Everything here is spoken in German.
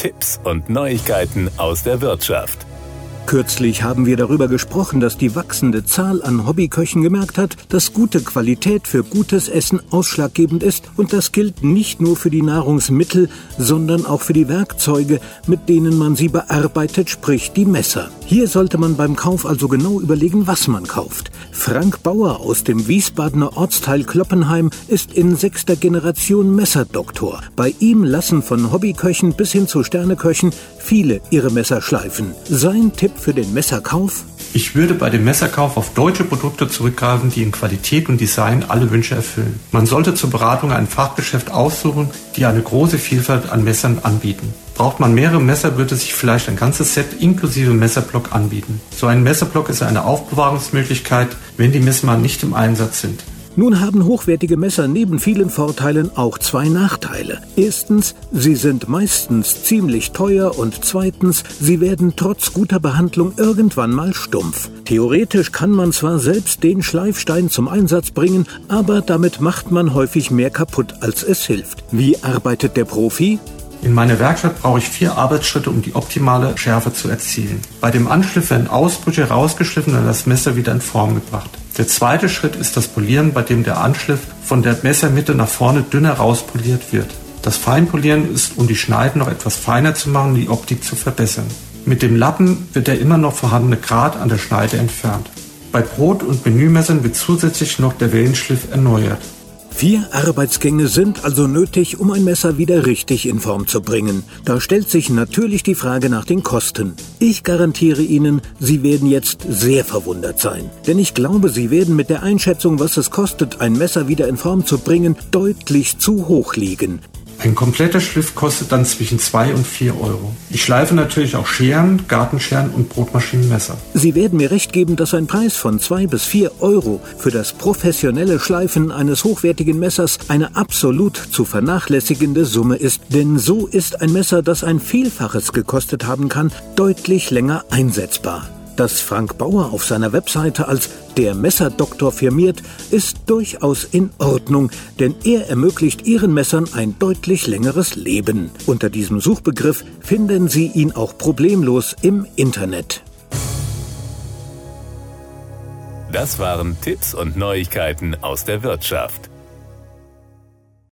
Tipps und Neuigkeiten aus der Wirtschaft. Kürzlich haben wir darüber gesprochen, dass die wachsende Zahl an Hobbyköchen gemerkt hat, dass gute Qualität für gutes Essen ausschlaggebend ist und das gilt nicht nur für die Nahrungsmittel, sondern auch für die Werkzeuge, mit denen man sie bearbeitet, sprich die Messer. Hier sollte man beim Kauf also genau überlegen, was man kauft. Frank Bauer aus dem Wiesbadener Ortsteil Kloppenheim ist in sechster Generation Messerdoktor. Bei ihm lassen von Hobbyköchen bis hin zu Sterneköchen viele ihre Messer schleifen. Sein Tipp für den Messerkauf? Ich würde bei dem Messerkauf auf deutsche Produkte zurückgreifen, die in Qualität und Design alle Wünsche erfüllen. Man sollte zur Beratung ein Fachgeschäft aussuchen, die eine große Vielfalt an Messern anbieten. Braucht man mehrere Messer, würde sich vielleicht ein ganzes Set inklusive Messerblock anbieten. So ein Messerblock ist eine Aufbewahrungsmöglichkeit, wenn die Messer nicht im Einsatz sind. Nun haben hochwertige Messer neben vielen Vorteilen auch zwei Nachteile. Erstens, sie sind meistens ziemlich teuer und zweitens, sie werden trotz guter Behandlung irgendwann mal stumpf. Theoretisch kann man zwar selbst den Schleifstein zum Einsatz bringen, aber damit macht man häufig mehr kaputt, als es hilft. Wie arbeitet der Profi? In meiner Werkstatt brauche ich vier Arbeitsschritte, um die optimale Schärfe zu erzielen. Bei dem Anschliff werden Ausbrüche rausgeschliffen und das Messer wieder in Form gebracht. Der zweite Schritt ist das Polieren, bei dem der Anschliff von der Messermitte nach vorne dünner rauspoliert wird. Das Feinpolieren ist, um die Schneiden noch etwas feiner zu machen, die Optik zu verbessern. Mit dem Lappen wird der immer noch vorhandene Grat an der Schneide entfernt. Bei Brot- und Menümessern wird zusätzlich noch der Wellenschliff erneuert. Vier Arbeitsgänge sind also nötig, um ein Messer wieder richtig in Form zu bringen. Da stellt sich natürlich die Frage nach den Kosten. Ich garantiere Ihnen, Sie werden jetzt sehr verwundert sein. Denn ich glaube, Sie werden mit der Einschätzung, was es kostet, ein Messer wieder in Form zu bringen, deutlich zu hoch liegen. Ein kompletter Schliff kostet dann zwischen 2 und 4 Euro. Ich schleife natürlich auch Scheren, Gartenscheren und Brotmaschinenmesser. Sie werden mir recht geben, dass ein Preis von 2 bis 4 Euro für das professionelle Schleifen eines hochwertigen Messers eine absolut zu vernachlässigende Summe ist. Denn so ist ein Messer, das ein Vielfaches gekostet haben kann, deutlich länger einsetzbar. Dass Frank Bauer auf seiner Webseite als der Messerdoktor firmiert, ist durchaus in Ordnung, denn er ermöglicht Ihren Messern ein deutlich längeres Leben. Unter diesem Suchbegriff finden Sie ihn auch problemlos im Internet. Das waren Tipps und Neuigkeiten aus der Wirtschaft.